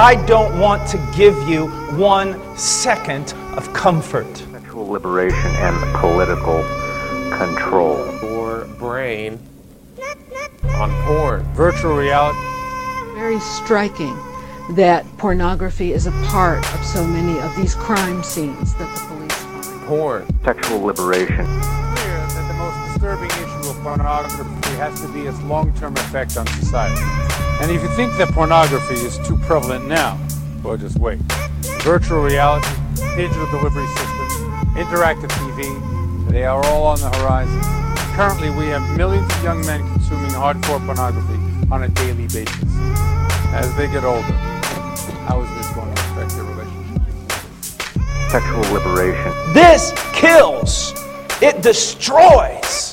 I don't want to give you one second of comfort. Sexual liberation and political control. Your brain on porn. Virtual reality. Very striking that pornography is a part of so many of these crime scenes that the police find. Porn. Sexual liberation. Clear that the most disturbing issue of pornography has to be its long-term effect on society. And if you think that pornography is too prevalent now, well, just wait. Virtual reality, digital delivery systems, interactive TV, they are all on the horizon. Currently, we have millions of young men consuming hardcore pornography on a daily basis. As they get older, how is this going to affect their relationship? Sexual liberation. This kills. It destroys.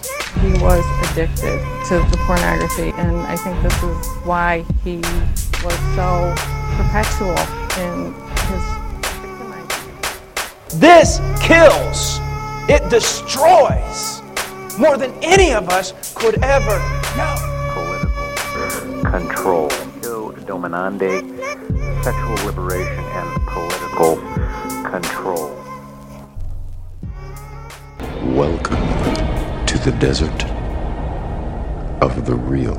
He was addicted to the pornography, and I think this is why he was so perpetual in his victimizing. This kills. It destroys. More than any of us could ever know. Political control. Dominante. Sexual liberation and political control. Welcome to the desert of the real.